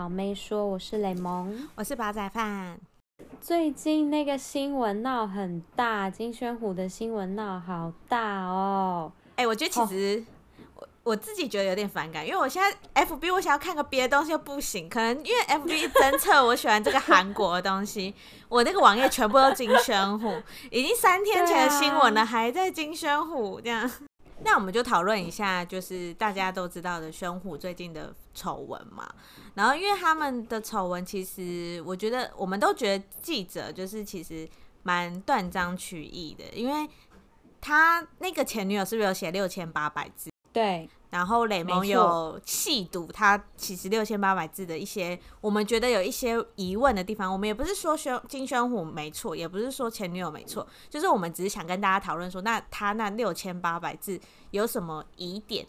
老妹说，我是雷蒙，我是煲仔饭。最近那个新闻闹很大，金宣虎的新闻闹好大哦。哎、欸，我觉得其实我、哦、我自己觉得有点反感，因为我现在 FB 我想要看个别的东西又不行，可能因为 FB 侦测我喜欢这个韩国的东西，我那个网页全部都金宣虎，已经三天前的新闻了，啊、还在金宣虎这样。那我们就讨论一下，就是大家都知道的宣虎最近的丑闻嘛。然后，因为他们的丑闻，其实我觉得我们都觉得记者就是其实蛮断章取义的，因为他那个前女友是不是有写六千八百字？对。然后雷蒙有细读他其实六千八百字的一些，我们觉得有一些疑问的地方。我们也不是说宣金宣虎没错，也不是说前女友没错，就是我们只是想跟大家讨论说，那他那六千八百字有什么疑点，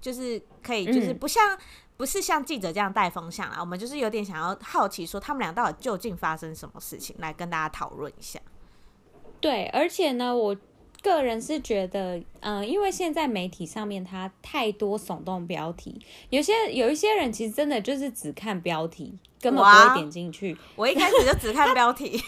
就是可以，就是不像、嗯、不是像记者这样带风向啊。我们就是有点想要好奇说，他们俩到底究竟发生什么事情，来跟大家讨论一下。对，而且呢，我。个人是觉得，嗯、呃，因为现在媒体上面它太多耸动标题，有些有一些人其实真的就是只看标题，根本不会点进去。我一开始就只看标题。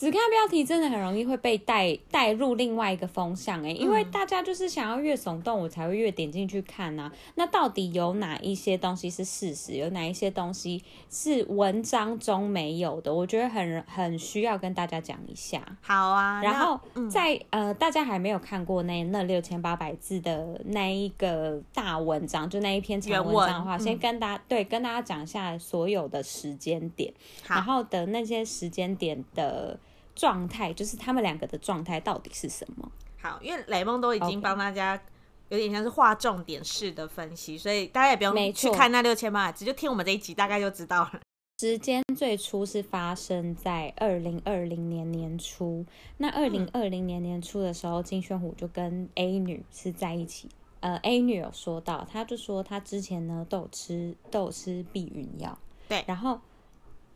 只看标题真的很容易会被带带入另外一个风向哎、欸，因为大家就是想要越耸动，我才会越点进去看呐、啊。那到底有哪一些东西是事实？有哪一些东西是文章中没有的？我觉得很很需要跟大家讲一下。好啊，然后在、嗯、呃，大家还没有看过那那六千八百字的那一个大文章，就那一篇长文章的话，先跟大家、嗯、对跟大家讲一下所有的时间点，然后的那些时间点的。状态就是他们两个的状态到底是什么？好，因为雷蒙都已经帮大家有点像是划重点式的分析.所以大家也不用去看那六千八百字，就听我们这一集大概就知道了。时间最初是发生在二零二零年年初，那二零二零年年初的时候，金宣虎就跟 A 女是在一起。呃，A 女有说到，她就说她之前呢都有吃都有吃避孕药，对，然后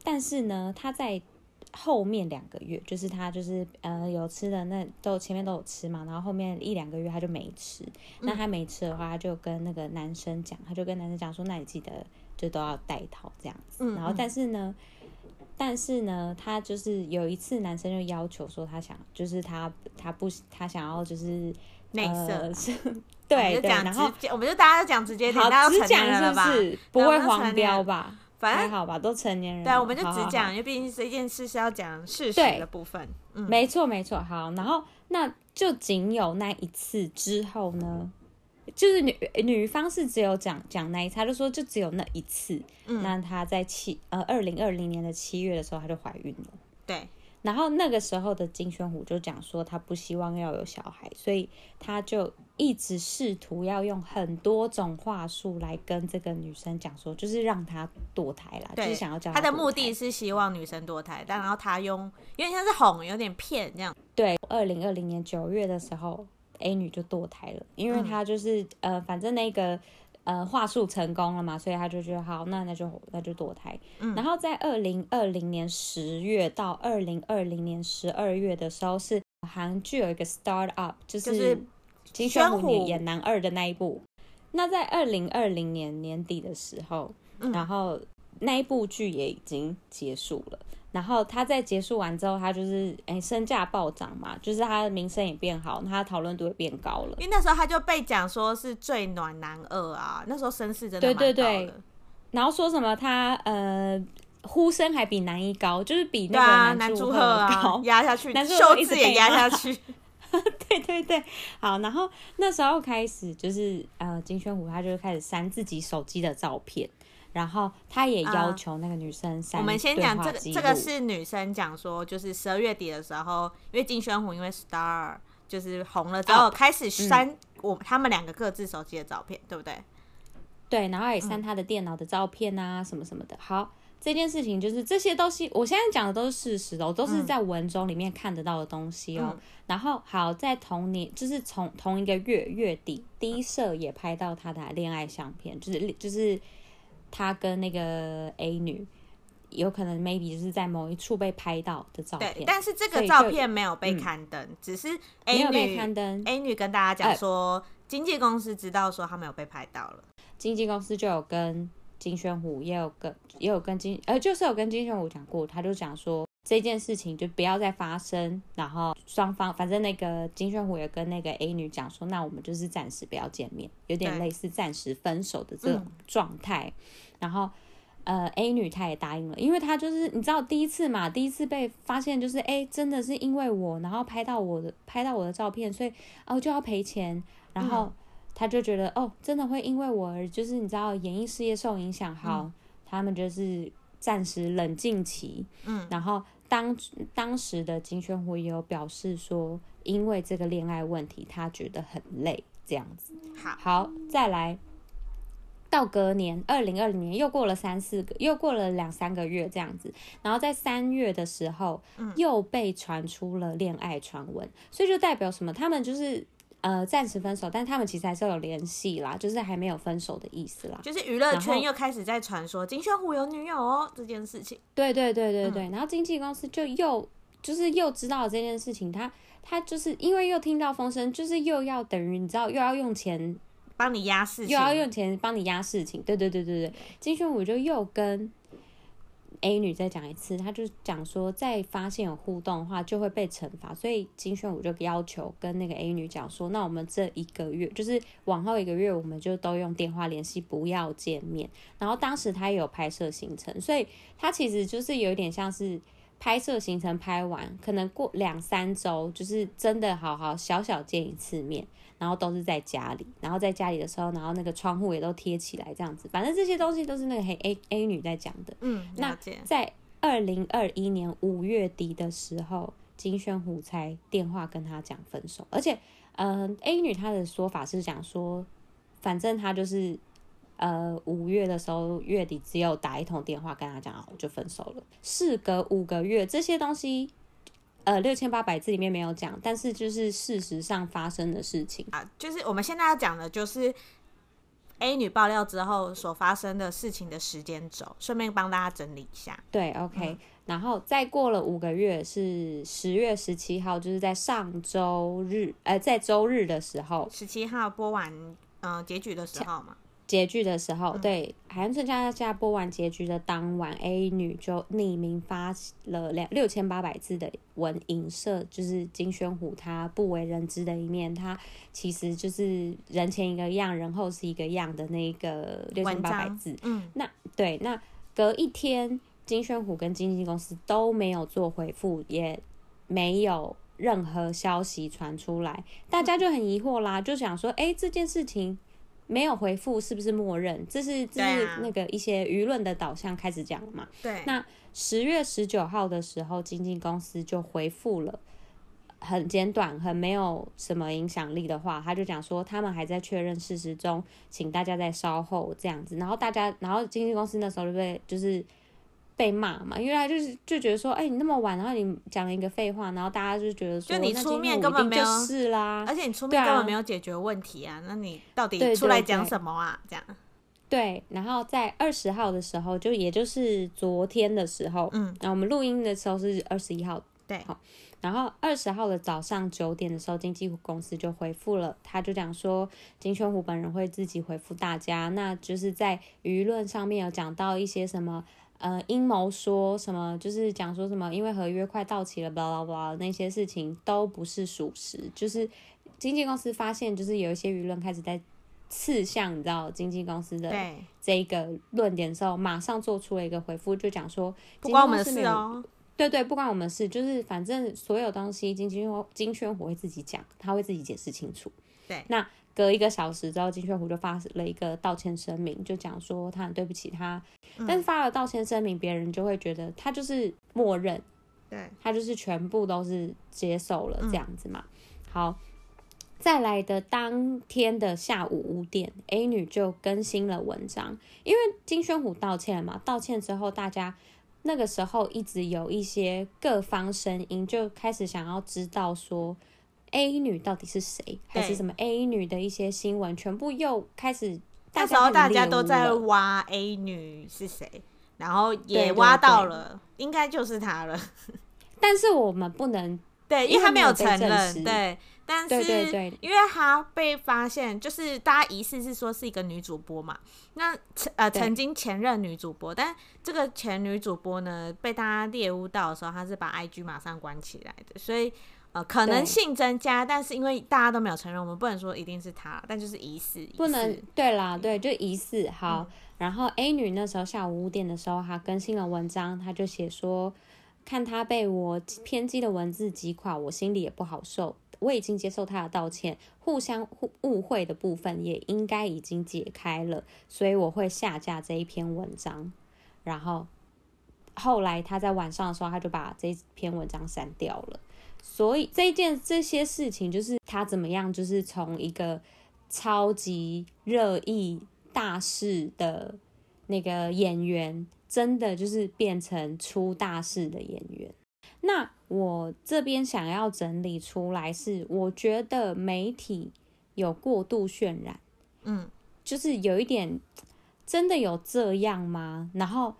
但是呢她在。后面两个月，就是他就是呃有吃的那都前面都有吃嘛，然后后面一两个月他就没吃。那他没吃的话，他就跟那个男生讲，他就跟男生讲说，那你记得就都要戴套这样子。然后但是呢，但是呢，他就是有一次男生就要求说他想，就是他他不他想要就是内射，是对对，然后我们就大家都讲直接点，好直讲是不是？不会黄标吧？反正还好吧，都成年人。对，我们就只讲，因为毕竟这件事是要讲事实的部分。嗯，没错没错。好，然后那就仅有那一次之后呢，就是女女方是只有讲讲那一次，她就说就只有那一次。嗯，那她在七呃二零二零年的七月的时候，她就怀孕了。对。然后那个时候的金宣虎就讲说，他不希望要有小孩，所以他就一直试图要用很多种话术来跟这个女生讲说，就是让她堕胎啦，就是想要叫她。他的目的是希望女生堕胎，但然后他用有点像是哄，有点骗这样。对，二零二零年九月的时候，A 女就堕胎了，因为她就是、嗯、呃，反正那个。呃，话术成功了嘛，所以他就觉得好，那那就那就堕胎。嗯，然后在二零二零年十月到二零二零年十二月的时候，是韩剧有一个 start up，就是金宣虎演男二的那一部。那在二零二零年年底的时候，嗯，然后那一部剧也已经结束了。然后他在结束完之后，他就是哎身价暴涨嘛，就是他的名声也变好，他的讨论度也变高了。因为那时候他就被讲说是最暖男二啊，那时候声势真的蛮高的。对对对。然后说什么他呃呼声还比男一高，就是比那个男祝贺高，压、啊、下去，秀智也压下去。对对对，好。然后那时候开始就是呃金宣虎他就开始删自己手机的照片。然后他也要求那个女生删、啊。我们先讲这个，这个是女生讲说，就是十二月底的时候，因为金宣虎因为 Star 就是红了之后，开始删我他们两个各自手机的照片，对不对？对，然后也删他的电脑的照片啊，什么什么的。好，这件事情就是这些东西，我现在讲的都是事实的，我都是在文中里面看得到的东西哦。嗯、然后好，在同年就是从同一个月月底第一社也拍到他的恋爱相片，就是就是。他跟那个 A 女有可能 maybe 就是在某一处被拍到的照片，但是这个照片没有被刊登，嗯、只是 A 女刊登 A 女跟大家讲说，经纪公司知道说他没有被拍到了，经纪公司就有跟金宣虎也有跟也有跟金呃，就是有跟金宣虎讲过，他就讲说这件事情就不要再发生，然后双方反正那个金宣虎也跟那个 A 女讲说，那我们就是暂时不要见面，有点类似暂时分手的这种状态，嗯、然后。呃，A 女她也答应了，因为她就是你知道第一次嘛，第一次被发现就是哎，真的是因为我，然后拍到我的拍到我的照片，所以哦就要赔钱，然后她就觉得、嗯、哦，真的会因为我而就是你知道演艺事业受影响，好，嗯、他们就是暂时冷静期，嗯，然后当当时的金宣虎也有表示说，因为这个恋爱问题，他觉得很累，这样子，好，好，再来。到隔年，二零二零年又过了三四个，又过了两三个月这样子，然后在三月的时候，嗯、又被传出了恋爱传闻，所以就代表什么？他们就是呃暂时分手，但他们其实还是有联系啦，就是还没有分手的意思啦。就是娱乐圈又开始在传说金宣虎有女友哦这件事情。对对对对对，嗯、然后经纪公司就又就是又知道这件事情，他他就是因为又听到风声，就是又要等于你知道又要用钱。帮你压事情，又要用钱帮你压事情，对对对对对。金宣虎就又跟 A 女再讲一次，她就讲说，再发现有互动的话就会被惩罚，所以金宣武就要求跟那个 A 女讲说，那我们这一个月，就是往后一个月，我们就都用电话联系，不要见面。然后当时他也有拍摄行程，所以他其实就是有点像是。拍摄行程拍完，可能过两三周，就是真的好好小小见一次面，然后都是在家里，然后在家里的时候，然后那个窗户也都贴起来，这样子，反正这些东西都是那个黑 A A 女在讲的。嗯，那在二零二一年五月底的时候，金宣虎才电话跟他讲分手，而且，嗯、呃，A 女她的说法是讲说，反正她就是。呃，五月的时候，月底只有打一通电话跟他讲，我就分手了。事隔五个月，这些东西，呃，六千八百字里面没有讲，但是就是事实上发生的事情啊，就是我们现在要讲的，就是 A 女爆料之后所发生的事情的时间轴，顺便帮大家整理一下。对，OK，嗯，然后再过了五个月，是十月十七号，就是在上周日，呃，在周日的时候，十七号播完，嗯，呃，结局的时候嘛。结局的时候，嗯、对《海岸村恰恰恰》播完结局的当晚，A 女就匿名发了两六千八百字的文，影射就是金宣虎他不为人知的一面，他其实就是人前一个样，人后是一个样的那个六千八百字。嗯，那对，那隔一天，金宣虎跟经纪公司都没有做回复，也没有任何消息传出来，大家就很疑惑啦，就想说，哎、欸，这件事情。没有回复是不是默认？这是这是那个一些舆论的导向开始讲了嘛？对。那十月十九号的时候，经纪公司就回复了很简短、很没有什么影响力的话，他就讲说他们还在确认事实中，请大家再稍后这样子。然后大家，然后经纪公司那时候就被就是。被骂嘛，因为他就是就觉得说，哎、欸，你那么晚，然后你讲了一个废话，然后大家就觉得说，就你出面根本没有是啦，而且你出面根本没有解决问题啊，啊那你到底出来讲什么啊？对对对这样。对，然后在二十号的时候，就也就是昨天的时候，嗯，然后我们录音的时候是二十一号，对，好，然后二十号的早上九点的时候，经纪公司就回复了，他就讲说，金宣虎本人会自己回复大家，那就是在舆论上面有讲到一些什么。呃，阴谋说什么？就是讲说什么？因为合约快到期了，巴拉巴拉那些事情都不是属实。就是经纪公司发现，就是有一些舆论开始在刺向，你知道经纪公司的这一个论点的时候，马上做出了一个回复，就讲说不关我们的事哦。对对，不关我们的事，就是反正所有东西，金金金圈虎会自己讲，他会自己解释清楚。对，那。隔一个小时之后，金宣虎就发了一个道歉声明，就讲说他很对不起他，嗯、但是发了道歉声明，别人就会觉得他就是默认，对，他就是全部都是接受了这样子嘛。嗯、好，再来的当天的下午五点，A 女就更新了文章，因为金宣虎道歉了嘛，道歉之后，大家那个时候一直有一些各方声音，就开始想要知道说。A 女到底是谁？还是什么 A 女的一些新闻，全部又开始。那时候大家都在挖 A 女是谁，然后也挖到了，应该就是她了。但是我们不能对，因为她没有承认，对。但是，因为她被发现，就是大家疑似是说是一个女主播嘛，那呃曾经前任女主播，但这个前女主播呢被大家猎污到的时候，她是把 IG 马上关起来的，所以呃可能性增加，但是因为大家都没有承认，我们不能说一定是他，但就是疑似，不能对啦，对就疑似好。嗯、然后 A 女那时候下午五点的时候，她更新了文章，她就写说，看她被我偏激的文字击垮，我心里也不好受。我已经接受他的道歉，互相误误会的部分也应该已经解开了，所以我会下架这一篇文章。然后后来他在晚上的时候，他就把这篇文章删掉了。所以这一件这些事情，就是他怎么样，就是从一个超级热议大事的那个演员，真的就是变成出大事的演员。那我这边想要整理出来是，我觉得媒体有过度渲染，嗯，就是有一点，真的有这样吗？然后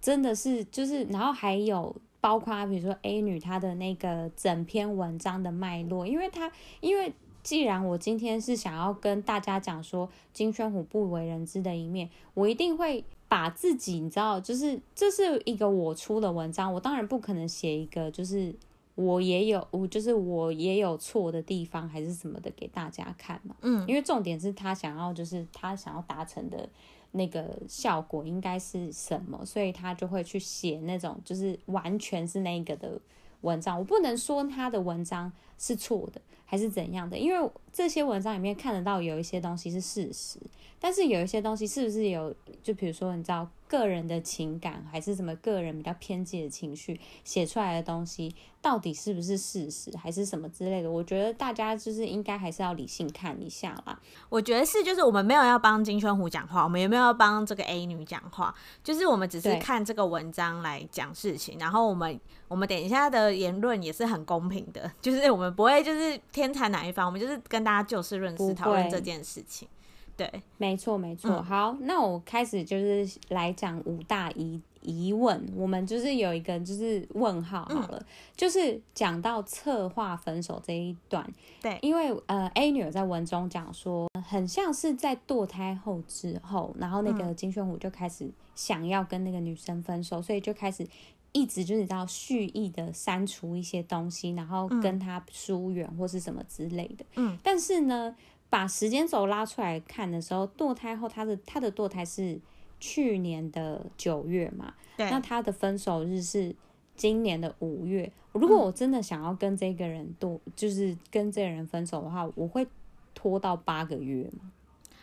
真的是就是，然后还有包括比如说 A 女她的那个整篇文章的脉络，因为她因为既然我今天是想要跟大家讲说金宣虎不为人知的一面，我一定会。把自己，你知道，就是这是一个我出的文章，我当然不可能写一个就是我也有，我就是我也有错的地方，还是什么的给大家看嘛。嗯，因为重点是他想要，就是他想要达成的那个效果应该是什么，所以他就会去写那种就是完全是那个的文章。我不能说他的文章是错的，还是怎样的，因为这些文章里面看得到有一些东西是事实。但是有一些东西是不是有，就比如说你知道个人的情感，还是什么个人比较偏激的情绪写出来的东西，到底是不是事实，还是什么之类的？我觉得大家就是应该还是要理性看一下啦。我觉得是，就是我们没有要帮金宣虎讲话，我们也没有要帮这个 A 女讲话，就是我们只是看这个文章来讲事情。然后我们我们等一下的言论也是很公平的，就是我们不会就是偏袒哪一方，我们就是跟大家就事论事讨论这件事情。对，没错没错。好，那我开始就是来讲五大疑疑问。我们就是有一个就是问号好了，嗯、就是讲到策划分手这一段。对，因为呃 A 女在文中讲说，很像是在堕胎后之后，然后那个金宣虎就开始想要跟那个女生分手，嗯、所以就开始一直就是你知道蓄意的删除一些东西，然后跟他疏远或是什么之类的。嗯，但是呢。把时间轴拉出来看的时候，堕胎后他的他的堕胎是去年的九月嘛？对。那他的分手日是今年的五月。如果我真的想要跟这个人堕，嗯、就是跟这个人分手的话，我会拖到八个月吗？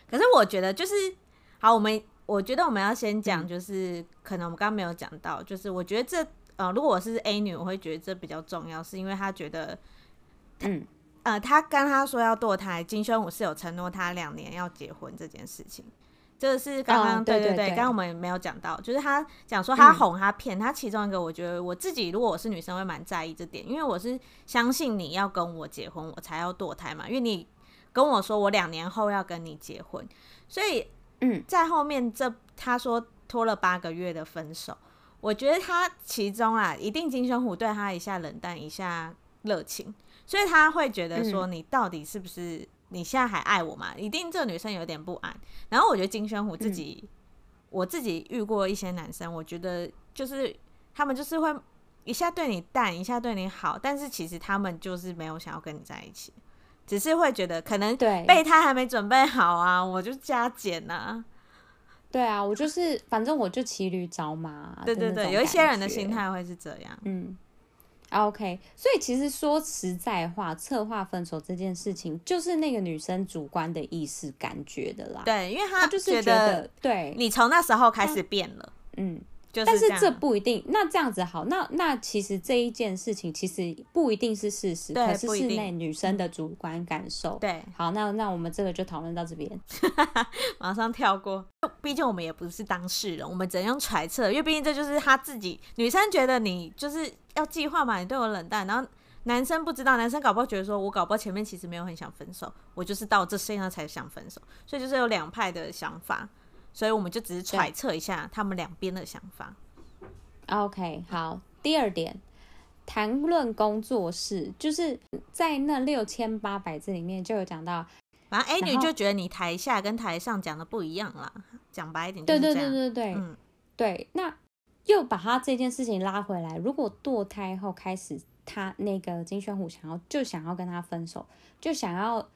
可是我觉得就是好，我们我觉得我们要先讲，就是、嗯、可能我们刚刚没有讲到，就是我觉得这呃，如果我是 A 女，我会觉得这比较重要，是因为她觉得嗯。呃，他跟他说要堕胎，金宣虎是有承诺他两年要结婚这件事情，这个是刚刚、哦、对对对，刚刚我们没有讲到，就是他讲说他哄他骗、嗯、他，其中一个我觉得我自己如果我是女生会蛮在意这点，因为我是相信你要跟我结婚，我才要堕胎嘛，因为你跟我说我两年后要跟你结婚，所以嗯，在后面这他说拖了八个月的分手，我觉得他其中啊一定金宣虎对他一下冷淡一下热情。所以他会觉得说，你到底是不是你现在还爱我嘛？嗯、一定这个女生有点不安。然后我觉得金宣虎自己，嗯、我自己遇过一些男生，我觉得就是他们就是会一下对你淡，一下对你好，但是其实他们就是没有想要跟你在一起，只是会觉得可能备胎还没准备好啊，我就加减呐、啊。对啊，我就是反正我就骑驴找马。对对对，有一些人的心态会是这样，嗯。OK，所以其实说实在话，策划分手这件事情，就是那个女生主观的意识感觉的啦。对，因为她就是觉得，对，你从那时候开始变了，嗯。但是这不一定，那这样子好，那那其实这一件事情其实不一定是事实，可是是那女生的主观感受。对，好，那那我们这个就讨论到这边，马上跳过。毕竟我们也不是当事人，我们只能用揣测，因为毕竟这就是他自己。女生觉得你就是要计划嘛，你对我冷淡，然后男生不知道，男生搞不好觉得说我搞不好前面其实没有很想分手，我就是到这世界上才想分手，所以就是有两派的想法。所以我们就只是揣测一下他们两边的想法。OK，好。第二点，谈论工作室，就是在那六千八百字里面就有讲到，反正 A 女就觉得你台下跟台上讲的不一样啦。讲白一点，对对对对对，嗯，对。那又把他这件事情拉回来，如果堕胎后开始，他那个金宣虎想要就想要跟他分手，就想要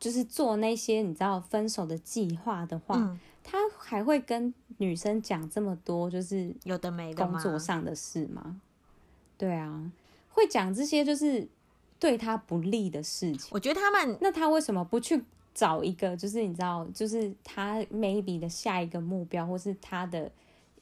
就是做那些你知道分手的计划的话。嗯他还会跟女生讲这么多，就是有的没的工作上的事吗？对啊，会讲这些就是对他不利的事情。我觉得他们，那他为什么不去找一个，就是你知道，就是他 maybe 的下一个目标，或是他的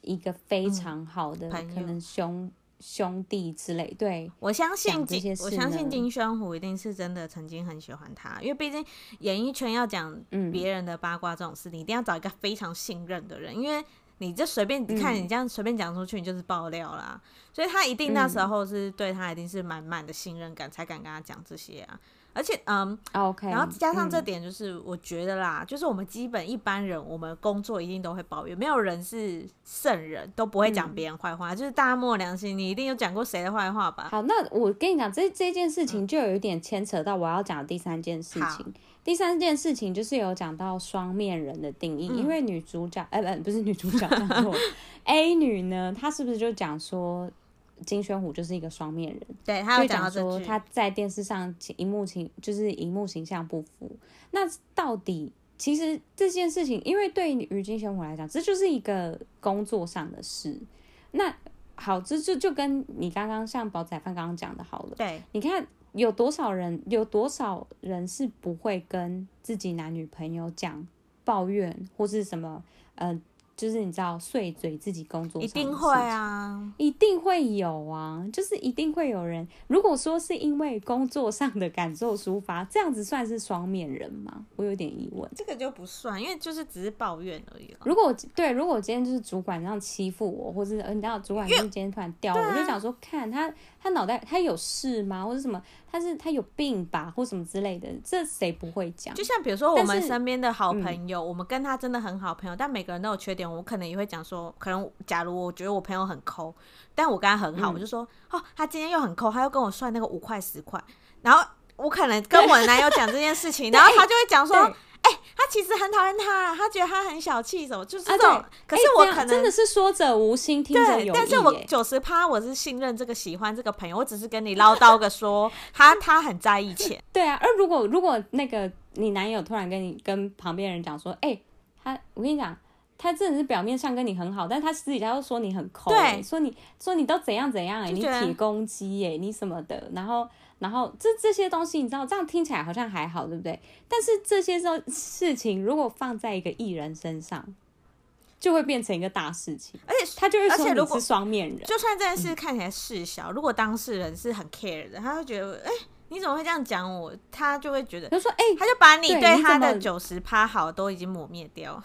一个非常好的、嗯、可能兄。兄弟之类，对，我相信金，我相信金宣虎一定是真的曾经很喜欢他，因为毕竟演艺圈要讲别人的八卦这种事，嗯，你一定要找一个非常信任的人，因为你这随便，你看你这样随便讲出去，你就是爆料啦，所以他一定那时候是对他一定是满满的信任感，才敢跟他讲这些啊。而且，嗯，OK，然后加上这点，就是我觉得啦，嗯，就是我们基本一般人，我们工作一定都会抱怨，没有人是圣人，都不会讲别人坏话，嗯，就是大家摸良心，你一定有讲过谁的坏话吧？好，那我跟你讲，这这件事情就有一点牵扯到我要讲的第三件事情。嗯，第三件事情就是有讲到双面人的定义，嗯，因为女主角，哎，不，不是女主角，，A 女呢，她是不是就讲说？金宣虎就是一个双面人，对，他就讲说他在电视上荧幕形就是荧幕形象不符。那到底其实这件事情，因为对于金宣虎来讲，这就是一个工作上的事。那好，这就就跟你刚刚像宝仔饭刚刚讲的，好了，对，你看有多少人，有多少人是不会跟自己男女朋友讲抱怨或是什么，呃。就是你知道碎嘴自己工作一定会啊，一定会有啊，就是一定会有人。如果说是因为工作上的感受抒发，这样子算是双面人吗？我有点疑问。这个就不算，因为就是只是抱怨而已。如果对，如果今天就是主管这样欺负我，或者嗯你知道主管今天突然掉我，我就想说，看他他脑袋他有事吗，或者什么？他是他有病吧，或什么之类的，这谁不会讲？就像比如说我们身边的好朋友，我们跟他真的很好朋友，但每个人都有缺点。我可能也会讲说，可能假如我觉得我朋友很抠，但我跟他很好，嗯、我就说哦，他今天又很抠，他又跟我算那个五块十块，然后我可能跟我男友讲这件事情，然后他就会讲说，他其实很讨厌他，他觉得他很小气，什么就是这种。啊、可是我可能、欸、真的是说者无心，听者有意。但是我九十趴我是信任这个喜欢这个朋友，我只是跟你唠叨个说，他他很在意钱。对啊，而如果如果那个你男友突然跟你跟旁边人讲说，哎、欸，他我跟你讲。他真的是表面上跟你很好，但是他私底下又说你很抠、说你说你都怎样怎样哎、欸，你铁公鸡哎，你什么的，然后然后这这些东西你知道，这样听起来好像还好，对不对？但是这些事事情如果放在一个艺人身上，就会变成一个大事情，而且他就会说你是双面人。就算这件事看起来事小、嗯，如果当事人是很 care 的，他会觉得哎、欸，你怎么会这样讲我？他就会觉得，他说哎、欸，他就把你对他的九十趴好都已经抹灭掉。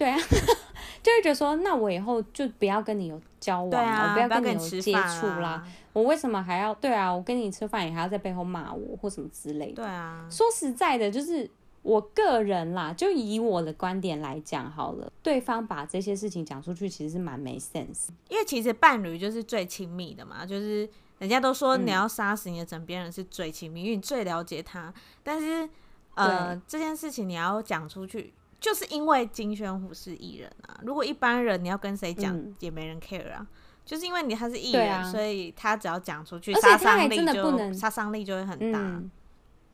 对啊，就会觉得说，那我以后就不要跟你有交往了，啊、我不要跟你有接触啦。我为什么还要？对啊，我跟你吃饭你还要在背后骂我或什么之类的。对啊，说实在的，就是我个人啦，就以我的观点来讲好了，对方把这些事情讲出去，其实是蛮没 sense。因为其实伴侣就是最亲密的嘛，就是人家都说你要杀死你的枕边人是最亲密，嗯，因为你最了解他。但是呃，这件事情你要讲出去。就是因为金宣虎是艺人啊，如果一般人你要跟谁讲、嗯，也没人 care 啊。就是因为你他是艺人、啊，所以他只要讲出去，杀伤力就杀伤力就会很大。嗯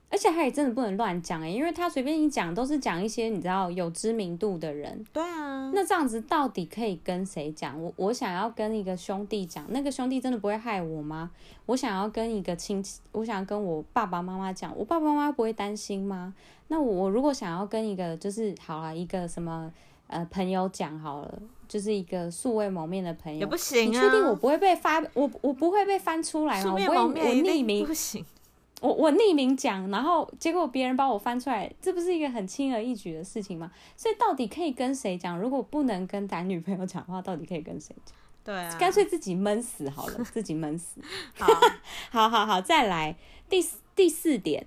而且他也真的不能乱讲哎，因为他随便一讲都是讲一些你知道有知名度的人。对啊，那这样子到底可以跟谁讲？我我想要跟一个兄弟讲，那个兄弟真的不会害我吗？我想要跟一个亲戚，我想要跟我爸爸妈妈讲，我爸爸妈妈不会担心吗？那我如果想要跟一个就是好了一个什么呃朋友讲好了，就是一个素未谋面的朋友，也不行啊。你确定我不会被发？我我不会被翻出来吗？我不会，我匿名不行。我我匿名讲，然后结果别人把我翻出来，这不是一个很轻而易举的事情吗？所以到底可以跟谁讲？如果不能跟男女朋友讲的话，到底可以跟谁讲？对啊，干脆自己闷死好了，自己闷死。好，好，好，好，再来第第四点，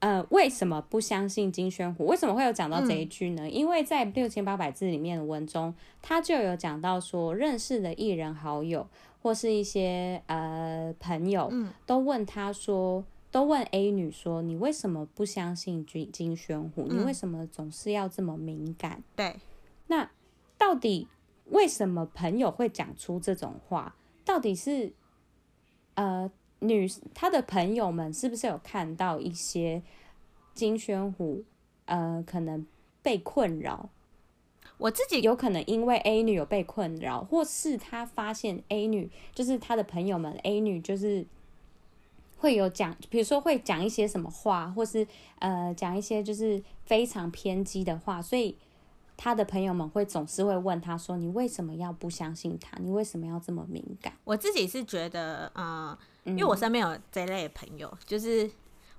呃，为什么不相信金宣虎？为什么会有讲到这一句呢？嗯、因为在六千八百字里面的文中，他就有讲到说，认识的艺人好友或是一些呃朋友，都问他说，都问 A 女说，你为什么不相信金金宣虎？你为什么总是要这么敏感？对，那到底为什么朋友会讲出这种话？到底是呃女她的朋友们是不是有看到一些金宣虎呃可能被困扰？我自己有可能因为 A 女有被困扰，或是他发现 A 女就是他的朋友们，A 女就是会有讲，比如说会讲一些什么话，或是呃讲一些就是非常偏激的话，所以他的朋友们会总是会问他说：“你为什么要不相信他？你为什么要这么敏感？”我自己是觉得，呃，因为我身边有这类的朋友，就是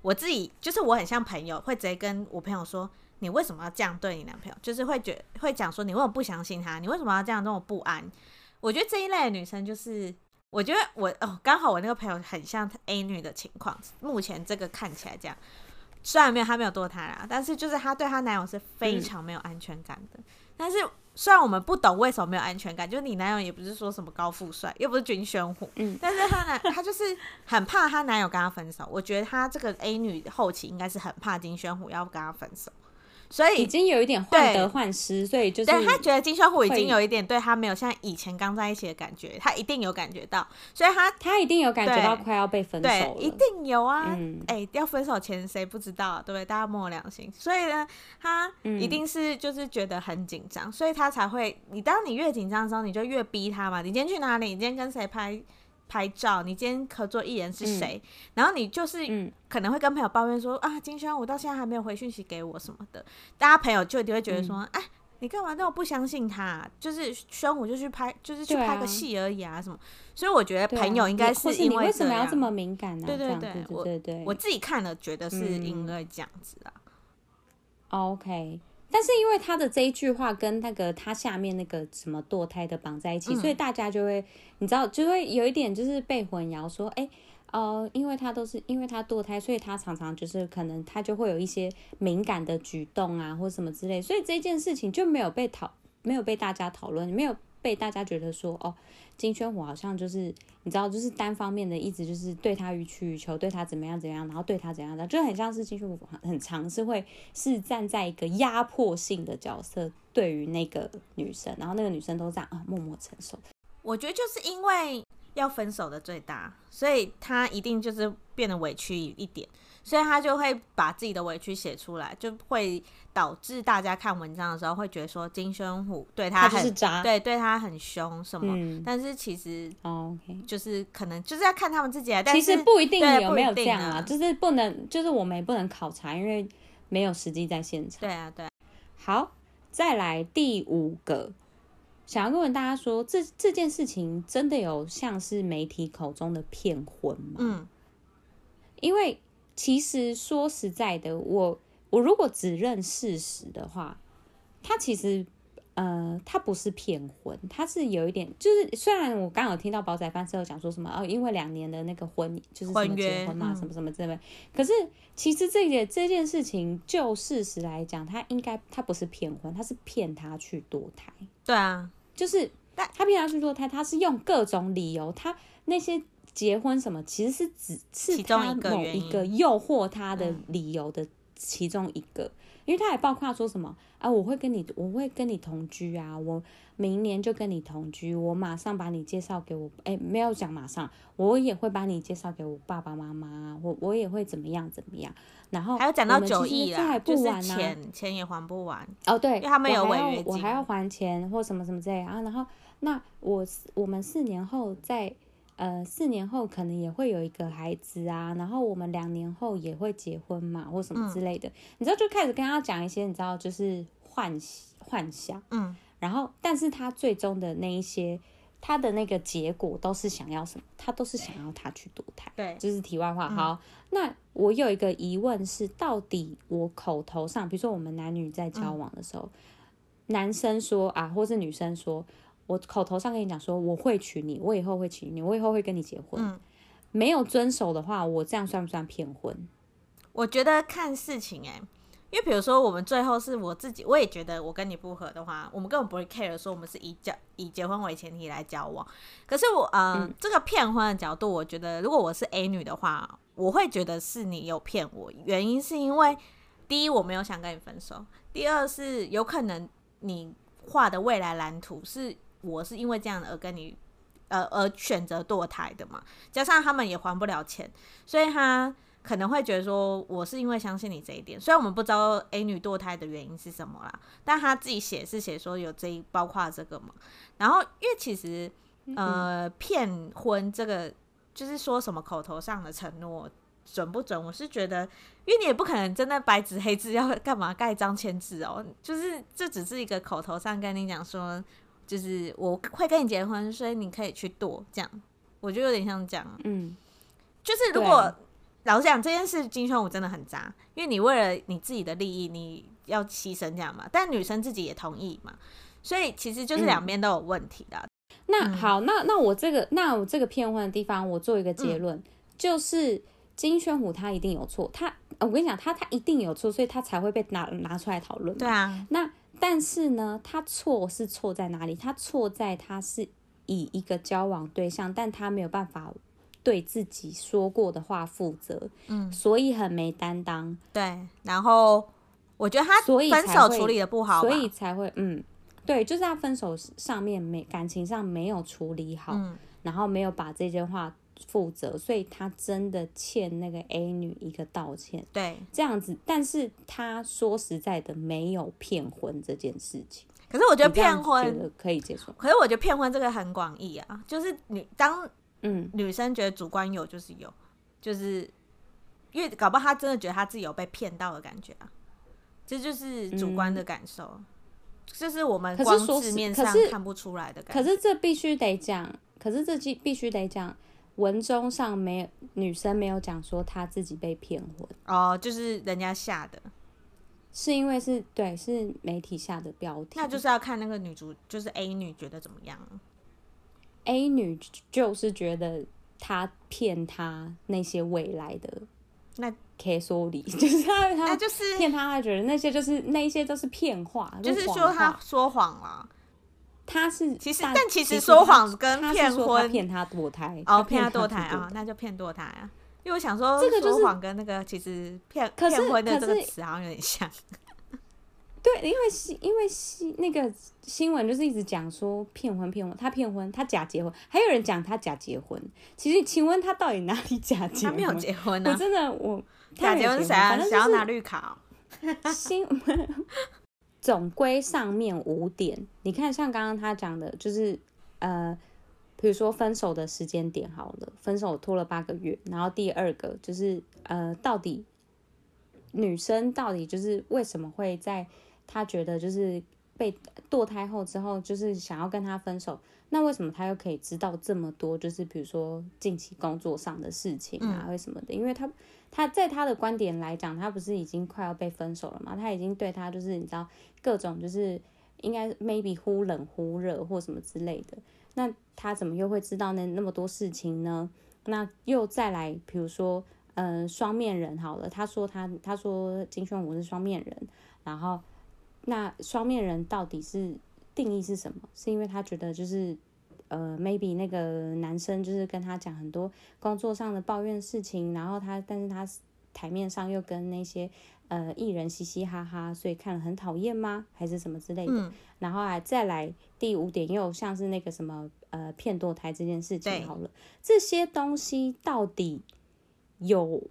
我自己就是我很像朋友，会直接跟我朋友说。你为什么要这样对你男朋友？就是会觉会讲说，你为什么不相信他？你为什么要这样这么不安？我觉得这一类的女生就是，我觉得我哦，刚好我那个朋友很像 A 女的情况。目前这个看起来这样，虽然没有她没有堕胎啦，但是就是她对她男友是非常没有安全感的。嗯、但是虽然我们不懂为什么没有安全感，就是你男友也不是说什么高富帅，又不是金宣虎，嗯，但是她男 她就是很怕她男友跟她分手。我觉得她这个 A 女后期应该是很怕金宣虎要跟她分手。所以已经有一点患得患失，所以就是对他觉得金秀虎已经有一点对他没有像以前刚在一起的感觉，他一定有感觉到，所以他他一定有感觉到快要被分手了，对，一定有啊，哎、嗯。欸，要分手前谁不知道，对不对？大家摸良心，所以呢，他一定是就是觉得很紧张，所以他才会，你当你越紧张的时候，你就越逼他嘛，你今天去哪里？你今天跟谁拍？拍照，你今天合作艺人是谁？嗯、然后你就是可能会跟朋友抱怨说、嗯、啊，金宣我到现在还没有回讯息给我什么的，大家朋友就一定会觉得说，哎、嗯，你干嘛那么不相信他？就是宣武就去拍，就是去拍个戏而已啊，啊什么？所以我觉得朋友应该是因为、啊、你为什么要这么敏感呢、啊？对对对，对对对对，我自己看了觉得是因为这样子啊。嗯、OK。但是因为他的这一句话跟那个他下面那个什么堕胎的绑在一起，嗯、所以大家就会你知道就会有一点就是被混淆，说哎哦、呃，因为他都是因为他堕胎，所以他常常就是可能他就会有一些敏感的举动啊，或什么之类，所以这件事情就没有被讨没有被大家讨论，没有被大家觉得说哦。金宣虎好像就是你知道，就是单方面的一直就是对他予取予求，对他怎么样怎么样，然后对他怎样的，就很像是金宣虎很常是会是站在一个压迫性的角色对于那个女生，然后那个女生都这样啊默默承受。我觉得就是因为要分手的最大，所以他一定就是变得委屈一点。所以他就会把自己的委屈写出来，就会导致大家看文章的时候会觉得说金宣虎对他很他渣，对对他很凶什么。嗯、但是其实就是可能就是要看他们自己啊。但是其实不一定有没有这样啊，就是不能，就是我们也不能考察，因为没有实际在现场。对啊，对。好，再来第五个，想要问大家说，这这件事情真的有像是媒体口中的骗婚吗？嗯，因为。其实说实在的，我我如果只认事实的话，他其实呃，他不是骗婚，他是有一点，就是虽然我刚刚有听到宝仔饭之后讲说什么哦，因为两年的那个婚就是什么结婚嘛，什么什么之类的，可是其实这件这件事情就事实来讲，他应该他不是骗婚，他是骗他去堕胎。对啊，就是他骗他去堕胎，他是用各种理由，他那些。结婚什么，其实是只是他某一个诱惑他的理由的其中一个，因为他还包括说什么啊，我会跟你，我会跟你同居啊，我明年就跟你同居，我马上把你介绍给我，哎，没有讲马上，我也会把你介绍给我爸爸妈妈，我我也会怎么样怎么样，然后还有讲到九亿啊，就是钱钱也还不完。哦，对，因为他们有违约金，我还要还钱或什么什么之类啊，然后那我我们四年后再。呃，四年后可能也会有一个孩子啊，然后我们两年后也会结婚嘛，或什么之类的，嗯、你知道，就开始跟他讲一些，你知道，就是幻幻想，嗯，然后，但是他最终的那一些，他的那个结果都是想要什么？他都是想要他去堕胎，对，就是题外话。好，嗯、那我有一个疑问是，到底我口头上，比如说我们男女在交往的时候，嗯、男生说啊，或是女生说。我口头上跟你讲说我会娶你，我以后会娶你，我以后会跟你结婚。嗯，没有遵守的话，我这样算不算骗婚？我觉得看事情哎、欸，因为比如说我们最后是我自己，我也觉得我跟你不合的话，我们根本不会 care 说我们是以交以结婚为前提来交往。可是我，呃、嗯，这个骗婚的角度，我觉得如果我是 A 女的话，我会觉得是你有骗我，原因是因为第一我没有想跟你分手，第二是有可能你画的未来蓝图是我是因为这样而跟你。呃，而选择堕胎的嘛，加上他们也还不了钱，所以他可能会觉得说，我是因为相信你这一点。虽然我们不知道 A 女堕胎的原因是什么啦，但他自己写是写说有这一包括这个嘛。然后，因为其实呃，骗婚这个就是说什么口头上的承诺准不准？我是觉得，因为你也不可能真的白纸黑字要干嘛盖章签字哦，就是这只是一个口头上跟你讲说。就是我会跟你结婚，所以你可以去剁，这样我觉得有点像这样。嗯，就是如果老实讲这件事，金宣虎真的很渣，因为你为了你自己的利益，你要牺牲这样嘛。但女生自己也同意嘛，所以其实就是两边都有问题的。嗯、那好，那那我这个那我这个骗婚的地方，我做一个结论，嗯、就是金宣虎他一定有错，他我跟你讲，他他一定有错，所以他才会被拿拿出来讨论。对啊，那。但是呢，他错是错在哪里？他错在他是以一个交往对象，但他没有办法对自己说过的话负责，嗯，所以很没担当。对，然后我觉得他所以分手处理的不好，所以才会嗯，对，就是他分手上面没感情上没有处理好，嗯，然后没有把这件话。负责，所以他真的欠那个 A 女一个道歉。对，这样子，但是他说实在的，没有骗婚这件事情。可是我觉得骗婚可以接受。可是我觉得骗婚这个很广义啊，就是女当嗯女生觉得主观有就是有，就是因为搞不好她真的觉得她自己有被骗到的感觉啊，这就是主观的感受，嗯、就是我们光字面上看不出来的感觉。可是这必须得讲，可是这必必须得讲。文中上没有女生没有讲说她自己被骗婚哦，就是人家下的，是因为是对是媒体下的标题，那就是要看那个女主就是 A 女觉得怎么样？A 女就是觉得她骗她那些未来的那 K 说理，就是他他就是骗她，她觉得那些就是那些都是骗话，就是说她说谎了。他是其实，但其实说谎跟骗婚骗他堕胎哦，骗他堕胎啊，那就骗堕胎啊。因为我想说，这个说谎跟那个其实骗骗婚的这个词好像有点像。对，因为新因为新那个新闻就是一直讲说骗婚骗婚，他骗婚，他假结婚，还有人讲他假结婚。其实，请问他到底哪里假 结婚？他没有结婚啊！我真的我假结婚是谁啊？想要拿绿卡？新闻。总归上面五点，你看，像刚刚他讲的，就是呃，比如说分手的时间点好了，分手拖了八个月，然后第二个就是呃，到底女生到底就是为什么会在她觉得就是被堕胎后之后，就是想要跟他分手，那为什么他又可以知道这么多？就是比如说近期工作上的事情啊，为什么的？因为他。他在他的观点来讲，他不是已经快要被分手了吗？他已经对他就是你知道各种就是应该 maybe 忽冷忽热或什么之类的。那他怎么又会知道那那么多事情呢？那又再来，比如说，嗯、呃，双面人好了。他说他他说金宣武是双面人，然后那双面人到底是定义是什么？是因为他觉得就是。呃，maybe 那个男生就是跟他讲很多工作上的抱怨事情，然后他，但是他台面上又跟那些呃艺人嘻嘻哈哈，所以看了很讨厌吗？还是什么之类的？嗯、然后还再来第五点，又像是那个什么呃骗堕胎这件事情，好了，这些东西到底有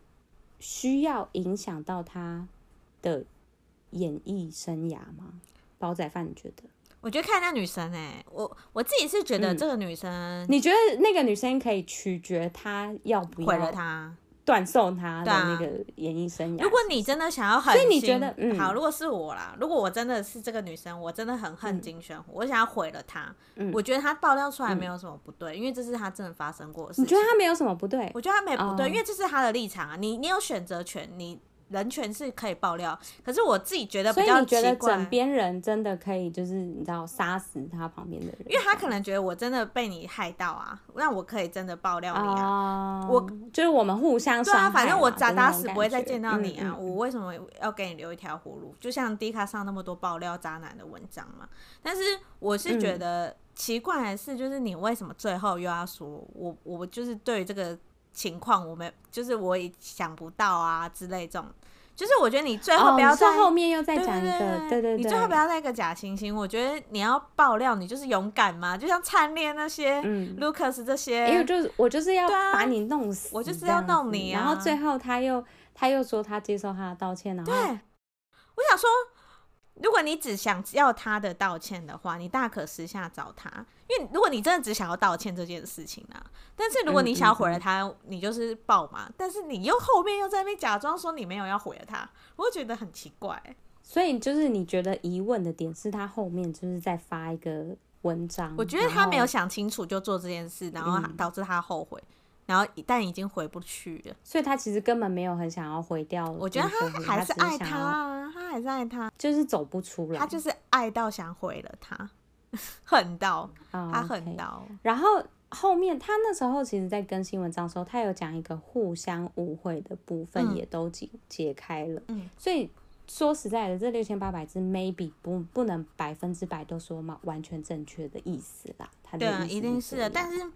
需要影响到他的演艺生涯吗？煲仔饭，你觉得？我觉得看那女生哎、欸，我我自己是觉得这个女生、嗯，你觉得那个女生可以取决她要不要毁了她，断送她的那个演艺生涯。如果你真的想要所以你觉得嗯，好，如果是我啦，如果我真的是这个女生，我真的很恨金宣虎，嗯、我想要毁了她。嗯、我觉得她爆料出来没有什么不对，嗯、因为这是她真的发生过的事情。你觉得她没有什么不对？我觉得她没不对，哦、因为这是她的立场啊。你你有选择权，你人权是可以爆料，可是我自己觉得比较奇怪。所以你觉得枕边人真的可以，就是你知道杀死他旁边的人？因为他可能觉得我真的被你害到啊，那我可以真的爆料你啊。Uh, 我就是我们互相。对啊，反正我打打死不会再见到你啊。嗯嗯、我为什么要给你留一条活路？就像 D 卡上那么多爆料渣男的文章嘛。但是我是觉得奇怪的是，就是你为什么最后又要说我？我就是对这个情况，我没就是我也想不到啊之类这种。就是我觉得你最后不要在、哦、后面又再讲一个，对对对，你最后不要再一个假惺惺。我觉得你要爆料，你就是勇敢嘛，就像灿烈那些嗯，Lucas 这些，因为就是我就是要把你弄死，我就是要弄你啊。然后最后他又他又说他接受他的道歉，然后对，我想说。如果你只想要他的道歉的话，你大可私下找他。因为如果你真的只想要道歉这件事情啊，但是如果你想要毁了他，嗯嗯嗯，你就是爆嘛。但是你又后面又在那边假装说你没有要毁了他，我会觉得很奇怪。所以就是你觉得疑问的点是他后面就是在发一个文章，我觉得他没有想清楚就做这件事，然后导致他后悔。然后一旦已经回不去了，所以他其实根本没有很想要毁掉。我觉得他还是爱他啊，他还是爱他，就是走不出来。他就是爱到想毁了他，恨到、oh, 他恨到。Okay. 然后后面他那时候其实，在更新文章的时候，他有讲一个互相误会的部分，也都解解开了。嗯，所以说实在的，这六千八百字 maybe 不不能百分之百都说嘛完全正确的意思啦。他的意思对啊，一定是的，但是。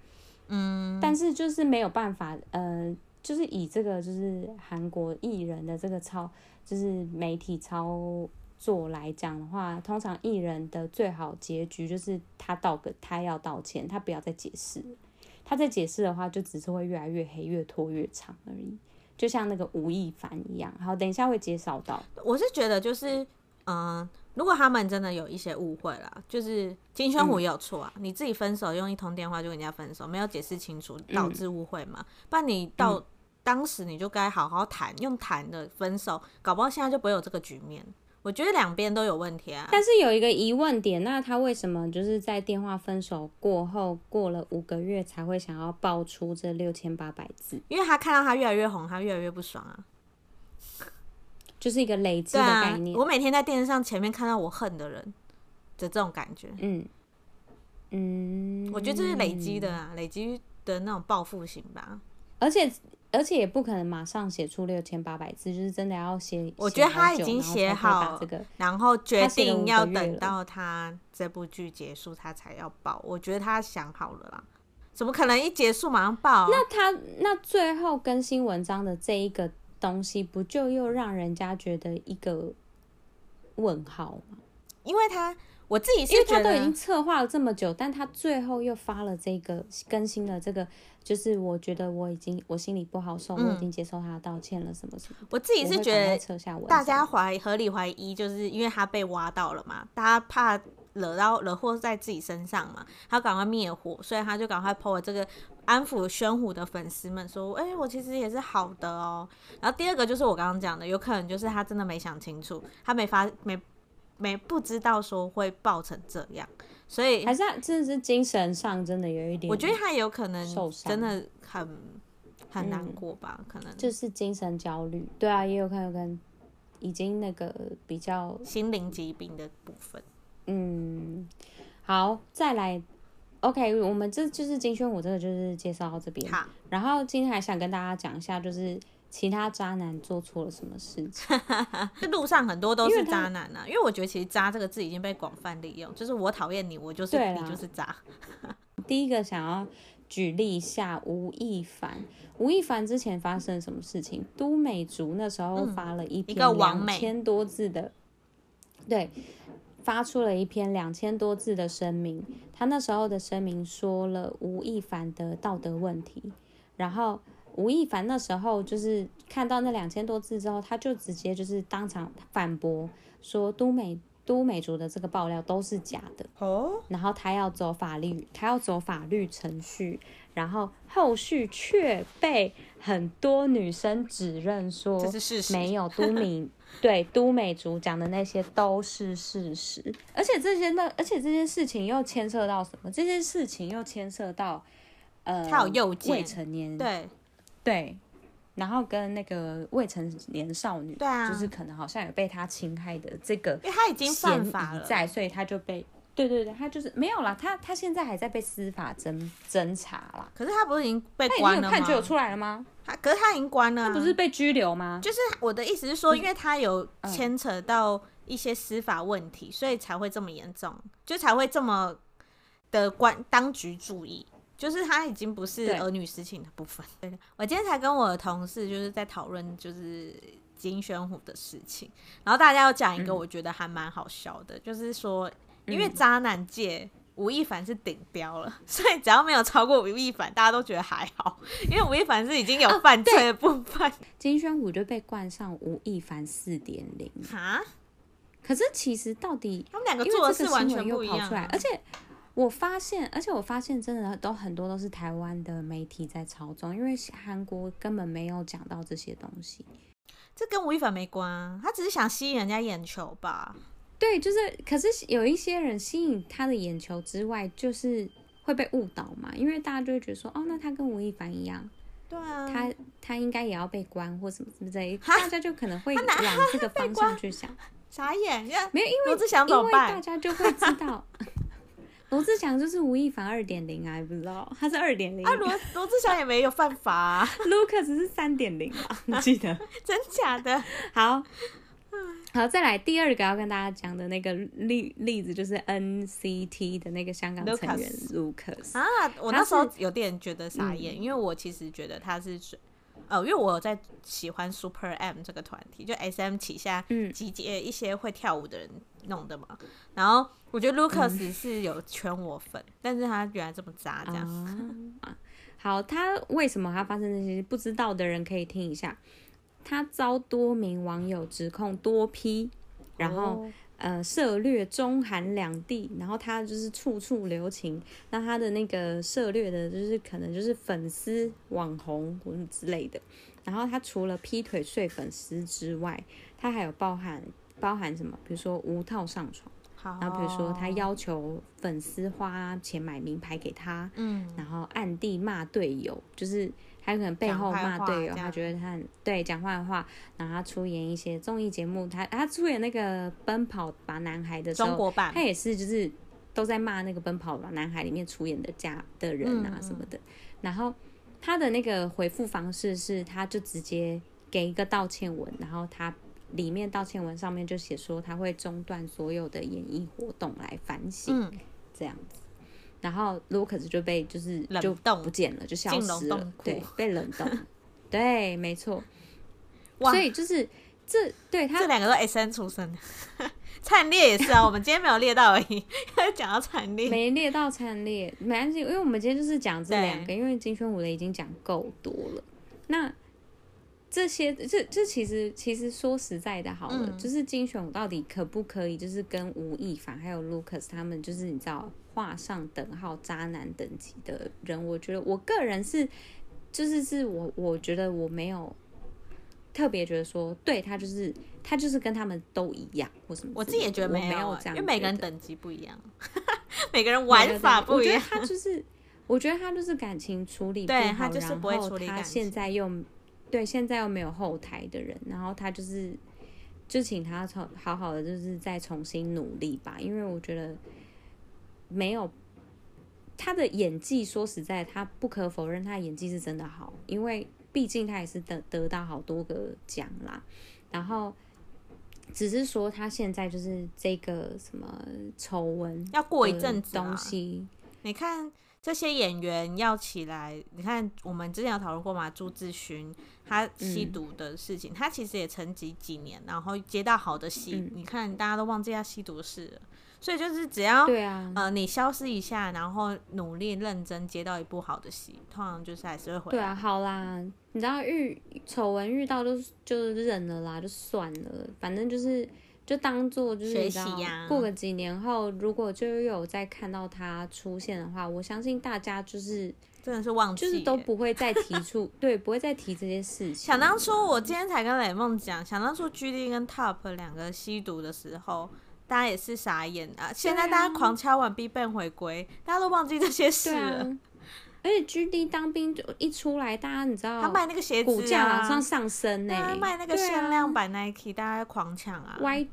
嗯，但是就是没有办法，呃，就是以这个就是韩国艺人的这个操，就是媒体操作来讲的话，通常艺人的最好结局就是他道个他要道歉，他不要再解释，他再解释的话就只是会越来越黑，越拖越长而已，就像那个吴亦凡一样。好，等一下会介绍到，我是觉得就是，嗯。如果他们真的有一些误会啦，就是金宣虎也有错啊、嗯。你自己分手用一通电话就跟人家分手，没有解释清楚，导致误会嘛？不然你到当时你就该好好谈，用谈的分手，搞不好现在就不会有这个局面。我觉得两边都有问题啊。但是有一个疑问点，那他为什么就是在电话分手过后，过了五个月才会想要爆出这六千八百字？因为他看到他越来越红，他越来越不爽啊。就是一个累积的概念。啊，我每天在电视上前面看到我恨的人的这种感觉，嗯嗯，我觉得这是累积的啊，累积的那种报复型吧。而且而且也不可能马上写出六千八百字，就是真的要写。我觉得他已经写好这个，然后决定要等到他这部剧结束，他才要报。我觉得他想好了啦，怎么可能一结束马上报？那他那最后更新文章的这一个。东西不就又让人家觉得一个问号吗？因为他我自己是因为他都已经策划了这么久，但他最后又发了这个更新了这个，就是我觉得我已经我心里不好受，嗯、我已经接受他的道歉了，什么什么。我自己是觉得大家怀合理怀疑，就是因为他被挖到了嘛，大家怕惹到惹祸在自己身上嘛，他赶快灭火，所以他就赶快 po 了这个。安抚宣虎的粉丝们说：“哎、欸，我其实也是好的哦。”然后第二个就是我刚刚讲的，有可能就是他真的没想清楚，他没发没没不知道说会爆成这样，所以还是真的是精神上真的有一点，我觉得他有可能真的很很难过吧，可能就是精神焦虑。对啊，也有可能跟已经那个比较心灵疾病的部分。嗯，好，再来。OK，我们这就是金宣武，这个就是介绍到这边。好，然后今天还想跟大家讲一下，就是其他渣男做错了什么事情。这路上很多都是渣男啊，因为我觉得其实“渣”这个字已经被广泛利用，就是我讨厌你，我就是你就是渣。第一个想要举例一下吴亦凡，吴亦凡之前发生什么事情？都美竹那时候发了一篇两千多字的，嗯、对。发出了一篇两千多字的声明，他那时候的声明说了吴亦凡的道德问题，然后吴亦凡那时候就是看到那两千多字之后，他就直接就是当场反驳说都美都美竹的这个爆料都是假的哦，然后他要走法律，他要走法律程序，然后后续却被很多女生指认说这是事实，没有都美。对，都美竹讲的那些都是事实，而且这些呢，而且这件事情又牵涉到什么？这件事情又牵涉到，呃，他有幼未成年，对，对，然后跟那个未成年少女，对啊，就是可能好像有被他侵害的这个，因为他已经犯法了，在，所以他就被，对对对，他就是没有啦，他他现在还在被司法侦侦查啦。可是他不是已经被关了吗？判决有出来了吗？他可是他已经关了，啊，他不是被拘留吗？就是我的意思是说，因为他有牵扯到一些司法问题，嗯、所以才会这么严重，就才会这么的关当局注意。就是他已经不是儿女私情的部分。对，我今天才跟我的同事就是在讨论就是金宣虎的事情，然后大家要讲一个我觉得还蛮好笑的，嗯、就是说因为渣男界吴亦凡是顶标了，所以只要没有超过吴亦凡，大家都觉得还好，因为吴亦凡是已经有犯罪的部分，哦、金宣虎就被冠上吴亦凡四点零哈，可是其实到底他们两个做的是完全不一样，而且。我发现，而且我发现，真的都很多都是台湾的媒体在操纵，因为韩国根本没有讲到这些东西。这跟吴亦凡没关，他只是想吸引人家眼球吧？对，就是，可是有一些人吸引他的眼球之外，就是会被误导嘛，因为大家就会觉得说，哦，那他跟吴亦凡一样，对啊，他他应该也要被关或什么什么之类，大家就可能会往这个方向去想。傻眼，没有，因为罗志祥怎么办？因为大家就会知道。罗志祥就是吴亦凡二点零啊，不知道他是二点零啊。罗罗志祥也没有犯法啊。Lucas 是三点零啊，你记得？真假的？好，好，再来第二个要跟大家讲的那个例例子，就是 NCT 的那个香港成员 Lucas 啊。我那时候有点觉得傻眼，嗯、因为我其实觉得他是。呃，因为我有在喜欢 Super M 这个团体，就 S M 旗下集结一些会跳舞的人弄的嘛。嗯、然后我觉得 Lucas 是有圈我粉，嗯、但是他原来这么渣，这样。啊、好，他为什么他发生这些？不知道的人可以听一下。他遭多名网友指控多批然后。哦呃，涉略中韩两地，然后他就是处处留情。那他的那个涉略的，就是可能就是粉丝、网红或者之类的。然后他除了劈腿睡粉丝之外，他还有包含包含什么？比如说无套上床，好然后比如说他要求粉丝花钱买名牌给他，嗯，然后暗地骂队友，就是。他可能背后骂队友，他觉得他很对讲坏话，然后他出演一些综艺节目，他他出演那个《奔跑吧男孩》的时候，中国版，他也是就是都在骂那个《奔跑吧男孩》里面出演的家的人啊什么的。嗯、然后他的那个回复方式是，他就直接给一个道歉文，然后他里面道歉文上面就写说他会中断所有的演艺活动来反省，嗯、这样子。然后 Lucas 就被就是就不见了，就消失了，对，被冷冻。对，没错。哇所以就是这对他这两个都 S N 出身的，灿烈也是啊。我们今天没有列到而已，讲到灿烈，没列到灿烈，没关系，因为我们今天就是讲这两个，因为金宣武的已经讲够多了。那这些这这其实其实说实在的，好了，嗯、就是金宣虎到底可不可以，就是跟吴亦凡还有 Lucas 他们，就是你知道。画上等号，渣男等级的人，我觉得我个人是，就是是我我觉得我没有特别觉得说，对他就是他就是跟他们都一样，或什么。我自己也觉得没有，没有这样，因为每个人等级不一样，每个人玩法不一样。他就是，我觉得他就是感情处理不好，他就是不会处理感情，然后他现在又对现在又没有后台的人，然后他就是就请他重好好的就是再重新努力吧，因为我觉得。没有他的演技，说实在，他不可否认，他的演技是真的好，因为毕竟他也是得得到好多个奖啦。然后只是说他现在就是这个什么丑闻要过一阵子东西，你看这些演员要起来，你看我们之前有讨论过嘛，朱智勋他吸毒的事情，嗯、他其实也沉寂几年，然后接到好的戏，嗯、你看大家都忘记他吸毒的事了。所以就是只要对啊，呃，你消失一下，然后努力认真接到一部好的戏，通常就是还是会回来。对啊，好啦，你知道遇丑闻遇到就就忍了啦，就算了，反正就是就当做就是学习呀。过个几年后，如果就有再看到他出现的话，我相信大家就是真的是忘记，就是都不会再提出，对，不会再提这些事情。想当初我今天才跟雷梦讲，想当初 GD 跟 Top 两个吸毒的时候。大家也是傻眼啊！现在大家狂敲完 BigBang 回归，大家都忘记这些事了。而且 GD 当兵就一出来，大家你知道，他卖那个鞋子、啊，股价马上上升呢、欸。他卖那个限量版 Nike，、啊、大家狂抢啊。Y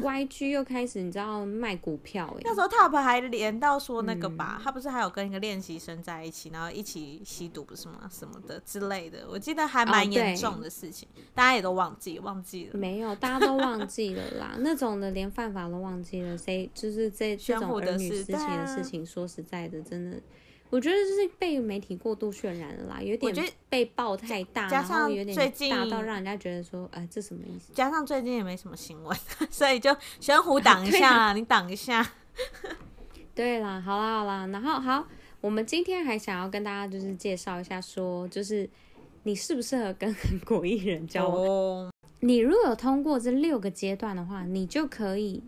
YG 又开始你知道卖股票哎、欸，那时候 Top 还连到说那个吧，嗯、他不是还有跟一个练习生在一起，然后一起吸毒不是吗？什么的之类的，我记得还蛮严重的事情，哦、大家也都忘记忘记了。没有，大家都忘记了啦。那种的连犯法都忘记了，谁就是这这种儿女私情的事情，说实在的，真的。我觉得就是被媒体过度渲染了啦，有点被爆太大，加上最近大到让人家觉得说，哎，这什么意思？加上最近也没什么新闻，所以就玄虎挡一下，啊、你挡一下。对啦，好啦好啦，然后好，我们今天还想要跟大家就是介绍一下说，说就是你适不适合跟韩国艺人交往？哦、你如果有通过这六个阶段的话，你就可以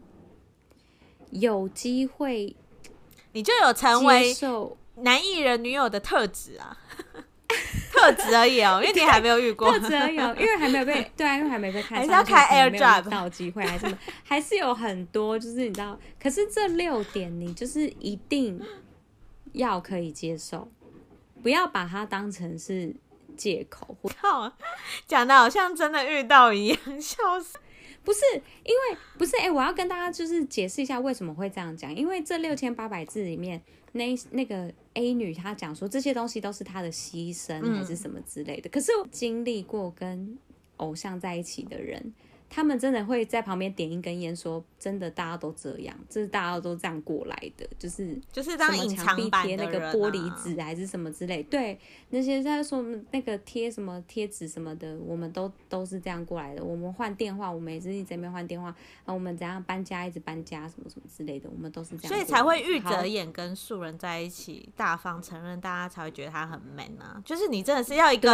有机会，你就有成为受。男艺人女友的特质啊，特质而已哦，因为你还没有遇过，特质而已哦，因为还没有被，对啊，因为还没被看，还是要开 AirDrop 到机会还是什么，还是有很多，就是你知道，可是这六点你就是一定要可以接受，不要把它当成是借口。靠，讲的好像真的遇到一样，笑死。不是因为不是哎、欸，我要跟大家就是解释一下为什么会这样讲，因为这六千八百字里面，那那个 A 女她讲说这些东西都是她的牺牲还是什么之类的，嗯、可是经历过跟偶像在一起的人。他们真的会在旁边点一根烟，说：“真的，大家都这样，就是大家都这样过来的，就是就是当隐墙壁贴那个玻璃纸还是什么之类。对，那些在说那个贴什么贴纸什么的，我们都都是这样过来的。我们换电话，我们也是一直在那边换电话。啊我们怎样搬家，一直搬家，什么什么之类的，我们都是这样。所以才会玉泽演跟素人在一起，大方承认，大家才会觉得他很 man 啊。就是你真的是要一个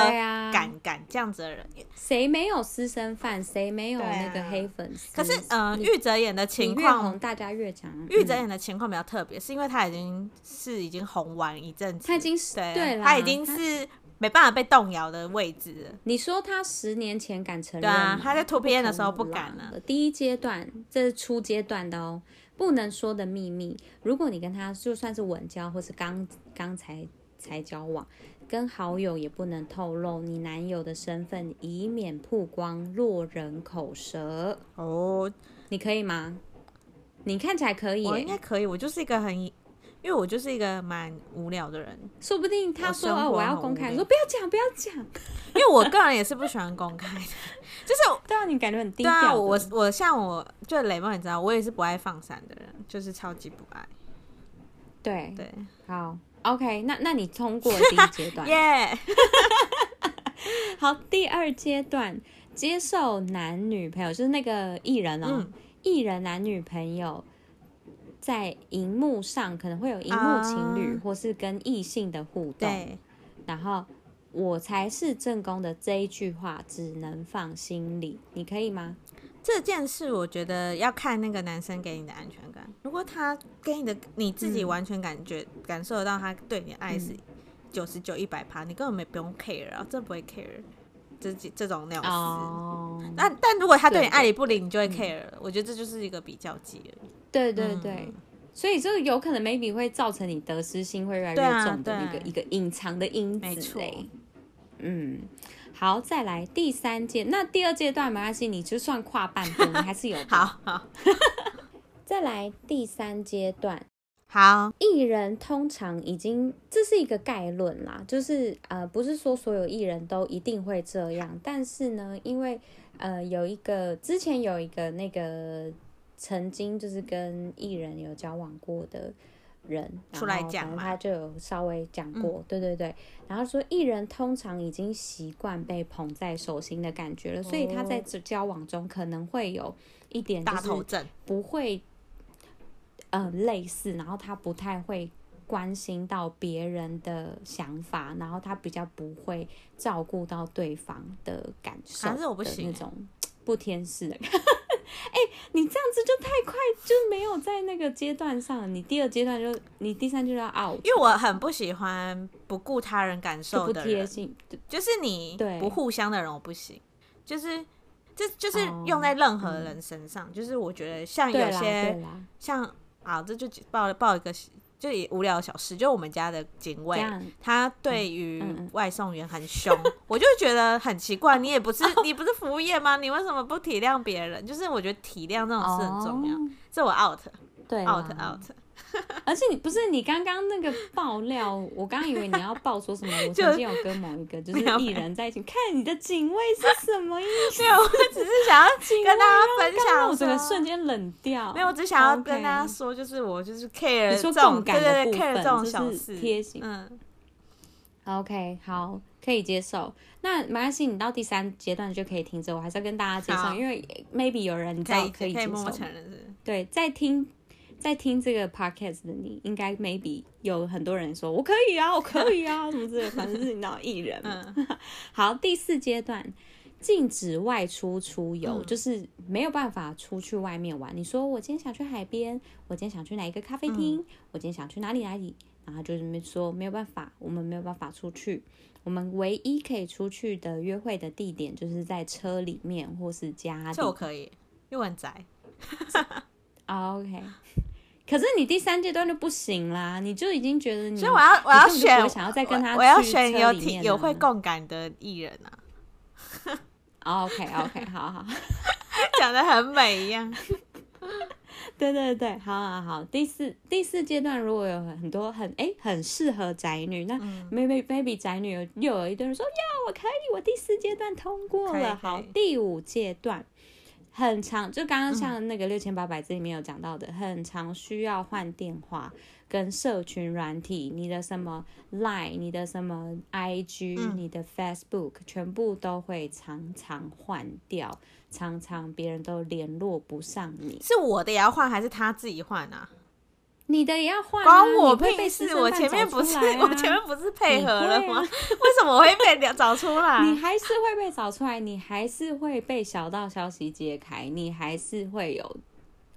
敢敢这样子的人，谁没有私生饭，谁没有？那个黑粉丝，可是嗯，玉泽演的情况，大家越讲，玉泽演的情况比较特别，是因为他已经是已经红完一阵子，他已经是对，他已经是没办法被动摇的位置了。你说他十年前敢承认？对啊，他在 2PM 的时候不敢了。第一阶段，这是初阶段的哦，不能说的秘密。如果你跟他就算是稳交，或是刚刚才才交往。跟好友也不能透露你男友的身份，以免曝光落人口舌。哦，你可以吗？你看起来可以，我应该可以。我就是一个很，因为我就是一个蛮无聊的人。说不定他说我，我要公开，说不要讲，不要讲。因为我个人也是不喜欢公开的，就是 对啊，你感觉很低调。对啊，我我像我就雷梦，你知道，我也是不爱放闪的人，就是超级不爱。对对，好。OK，那那你通过 第一阶段，耶。好，第二阶段接受男女朋友，就是那个艺人哦，艺、嗯、人男女朋友在荧幕上可能会有荧幕情侣，或是跟异性的互动。然后我才是正宫的这一句话只能放心里，你可以吗？这件事我觉得要看那个男生给你的安全感。如果他给你的你自己完全感觉、嗯、感受得到他对你的爱是九十九一百趴，你根本没不用 care 啊，真不会 care 这这种那种事。哦、但但如果他对你爱理不理，你就会 care。我觉得这就是一个比较级而已。对对对，嗯、所以这个有可能 maybe 会造成你得失心会越来越重的一个一个隐藏的因子。没错。嗯。好，再来第三阶，那第二阶段没关系，你就算跨半步，你还是有。好好，再来第三阶段。好，艺人通常已经，这是一个概论啦，就是呃，不是说所有艺人都一定会这样，但是呢，因为呃，有一个之前有一个那个曾经就是跟艺人有交往过的。人出来讲，他就有稍微讲过，嗯、对对对，然后说艺人通常已经习惯被捧在手心的感觉了，哦、所以他在这交往中可能会有一点大头症，不会，呃，类似，然后他不太会关心到别人的想法，然后他比较不会照顾到对方的感受，还是我不行那种不天使的。哎、欸，你这样子就太快，就没有在那个阶段上。你第二阶段就，你第三阶段要 out。因为我很不喜欢不顾他人感受的人，就是你不互相的人，我不行。就是，这就是用在任何人身上。就是我觉得像有些像啊，这就报报一个就也无聊的小事，就我们家的警卫，他对于外送员很凶，嗯嗯嗯、我就觉得很奇怪。你也不是 你不是服务业吗？你为什么不体谅别人？就是我觉得体谅这种事很重要。哦、这我 out，对 out out。而且你不是你刚刚那个爆料，我刚以为你要爆说什么？我曾经有跟某一个就是艺人在一起，看你的警卫是什么意思？没有，我只是想要跟大家分享，我整个瞬间冷掉。没有，我只想要跟大家说，就是我就是 care 这种感的部分，这种贴心。嗯，OK，好，可以接受。那没关系，你到第三阶段就可以停止，我还是要跟大家介绍，因为 maybe 有人在可以接受，对，在听。在听这个 podcast 的你，应该 maybe 有很多人说我可以啊，我可以啊，什么之类，反正是你当艺人。嗯、好，第四阶段，禁止外出出游，嗯、就是没有办法出去外面玩。你说我今天想去海边，我今天想去哪一个咖啡厅，嗯、我今天想去哪里哪里，然后就是说没有办法，我们没有办法出去。我们唯一可以出去的约会的地点，就是在车里面或是家里。这我可以，因为我很宅。OK。可是你第三阶段就不行啦，你就已经觉得你，所以我要我要选，想要再跟他，我要选有有会共感的艺人啊。OK OK，好好，讲的很美一样。对对对，好好好。第四第四阶段如果有很多很哎、欸、很适合宅女，那 maybe maybe 宅女又有一堆人说呀，我可以，我第四阶段通过了。好，第五阶段。很常，就刚刚像那个六千八百字里面有讲到的，嗯、很常需要换电话跟社群软体，你的什么 Line，你的什么 IG，、嗯、你的 Facebook，全部都会常常换掉，常常别人都联络不上你。是我的也要换，还是他自己换啊？你的也要换、啊，关我屁事！我前面不是，我前面不是配合了吗？啊、为什么我会被找出来？你还是会被找出来，你还是会被小道消息揭开，你还是会有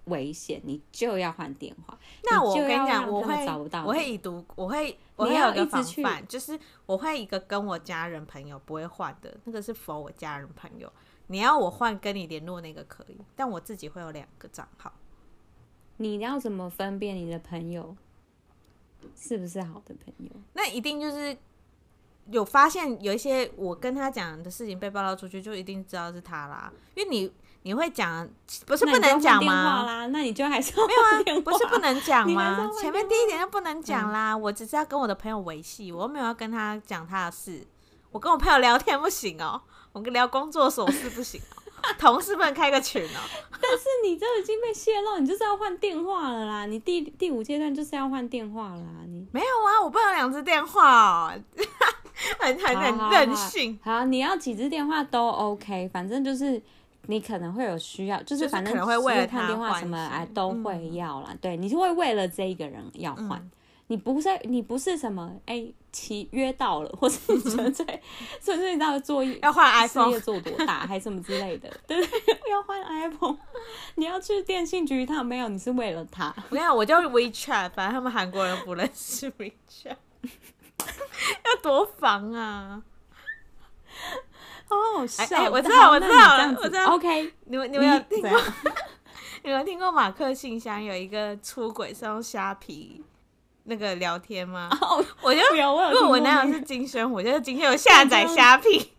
危险，你就要换电话。那我跟你讲，我会找不到，我会已读，我会，我会有一个防范，就是我会一个跟我家人朋友不会换的，那个是 for 我家人朋友。你要我换跟你联络那个可以，但我自己会有两个账号。你要怎么分辨你的朋友是不是好的朋友？那一定就是有发现有一些我跟他讲的事情被爆料出去，就一定知道是他啦。因为你你会讲，不是不能讲吗？那你就还是没有啊？不是不能讲吗？前面第一点就不能讲啦。嗯、我只是要跟我的朋友维系，我又没有要跟他讲他的事。我跟我朋友聊天不行哦、喔，我跟聊工作琐事不行哦、喔。同事们开个群哦，但是你这已经被泄露，你就是要换电话了啦。你第第五阶段就是要换电话了啦。你没有啊？我不能两只电话哦，很很很任性。好，你要几只电话都 OK，反正就是你可能会有需要，就是反正可能会为了换电话什么哎都会要啦。对，你就会为了这一个人要换。你不是你不是什么哎，期约到了，或是你纯粹纯粹你知道做要换 iPhone，事业做多大还是什么之类的，对 不对？要换 iPhone，你要去电信局一趟没有？你是为了他？没有，我叫 WeChat，反正他们韩国人不认识 WeChat，要多防啊！好好笑，哎，我知道，我知道，我知道。OK，你们你们有听过？你 们听过马克信箱有一个出轨是用虾皮？那个聊天吗？Oh, 我就因为我男友是金宣虎，就是今天有下载虾皮，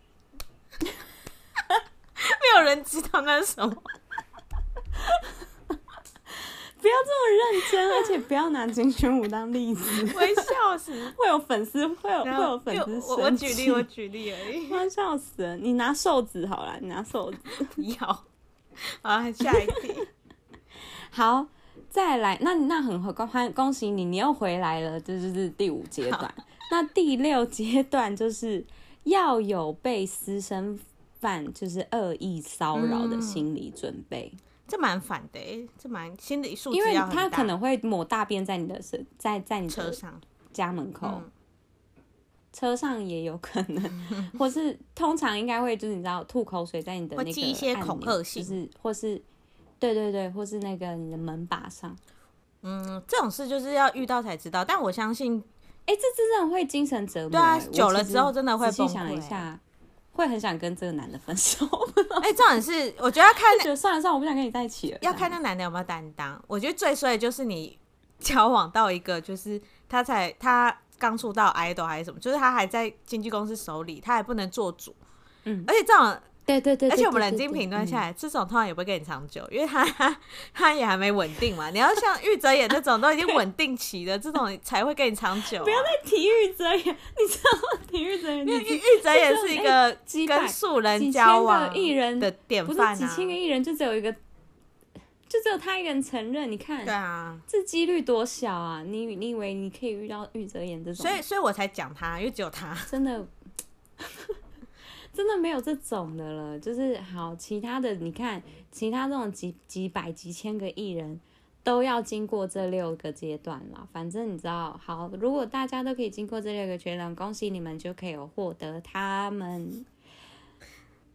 没有人知道那是什么。不要这么认真，而且不要拿金宣虎当例子，会笑死，会有粉丝，会有会有粉丝。我我举例，我举例而已，我笑死了。你拿瘦子好了，你拿瘦子，不要。好，下一题，好。再来，那那很好，恭恭喜你，你又回来了，这就是第五阶段。那第六阶段就是要有被私生饭就是恶意骚扰的心理准备，嗯、这蛮反的，这蛮心理素质，因为他可能会抹大便在你的身，在在你车上。家门口，嗯、车上也有可能，或是通常应该会就是你知道吐口水在你的那个记一些恐吓信，就是或是。对对对，或是那个你的门把上，嗯，这种事就是要遇到才知道。但我相信，哎，这真的会精神折磨。对啊，久了之后真的会崩溃。想一下，会很想跟这个男的分手。哎，这种事我觉得要看，觉得算了算了，我不想跟你在一起了。要看那男的有没有担当。我觉得最衰的就是你交往到一个，就是他才他刚出道 idol 还是什么，就是他还在经纪公司手里，他还不能做主，嗯，而且这种。对对对，而且我们冷静评断下来，这种通常也不会跟你长久，因为他 他也还没稳定嘛。你要像玉泽演那种都已经稳定期的这种才会跟你长久。不要再提玉泽演，你知道吗？提玉泽演，玉玉泽演是一个跟素人交往艺人的典范啊。几千个艺人就只有一个，就只有他一个人承认。你看，对啊，这几率多小啊！你你以为你可以遇到玉泽演这种？所以所以我才讲他，因为只有他真的。真的没有这种的了，就是好，其他的你看，其他这种几几百几千个艺人，都要经过这六个阶段了。反正你知道，好，如果大家都可以经过这六个阶段，恭喜你们就可以有获得他们。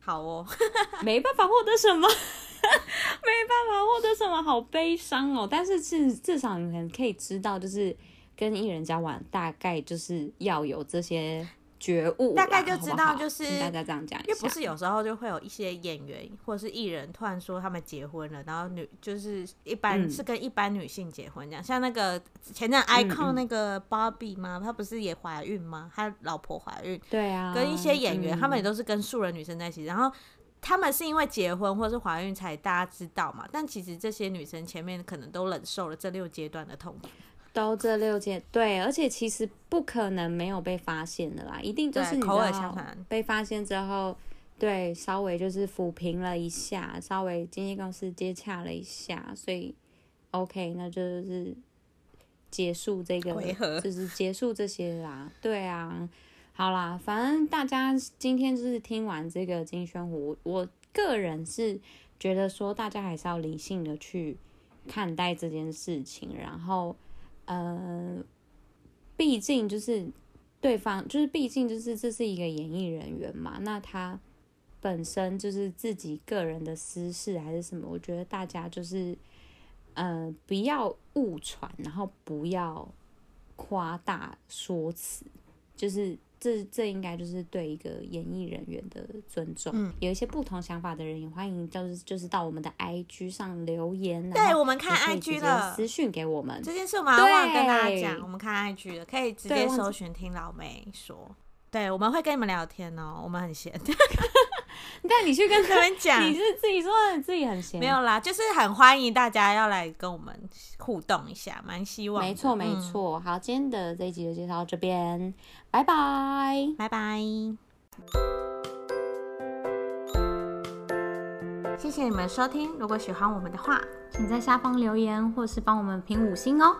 好哦，没办法获得什么，没办法获得什么，好悲伤哦。但是至至少你们可以知道，就是跟艺人交往，大概就是要有这些。觉悟，大概就知道，就是大家这样讲，因为不是有时候就会有一些演员或者是艺人突然说他们结婚了，然后女就是一般是跟一般女性结婚这样，嗯、像那个前阵 icon 那个 Barbie 吗？他不是也怀孕吗？他老婆怀孕，对啊，跟一些演员、嗯、他们也都是跟素人女生在一起，然后他们是因为结婚或者是怀孕才大家知道嘛，但其实这些女生前面可能都忍受了这六阶段的痛苦。都这六件对，而且其实不可能没有被发现的啦，一定就是你被发现之后，对，稍微就是抚平了一下，稍微经纪公司接洽了一下，所以 OK，那就是结束这个回合，就是结束这些啦。对啊，好啦，反正大家今天就是听完这个金宣虎，我个人是觉得说大家还是要理性的去看待这件事情，然后。呃，毕竟就是对方，就是毕竟就是这是一个演艺人员嘛，那他本身就是自己个人的私事还是什么，我觉得大家就是呃不要误传，然后不要夸大说辞，就是。这这应该就是对一个演艺人员的尊重。嗯，有一些不同想法的人也欢迎，就是就是到我们的 IG 上留言。对，我们看 IG 的私讯给我们。这件事我们要忘了跟大家讲，我们看 IG 的可以直接搜寻听老妹说。对，我们会跟你们聊天哦，我们很闲。但你去跟他 们讲，你是自己说你自己很闲。没有啦，就是很欢迎大家要来跟我们互动一下，蛮希望。没错，没错。好，今天的这一集就介绍到这边，拜拜，拜拜。谢谢你们收听，如果喜欢我们的话，请在下方留言或是帮我们评五星哦。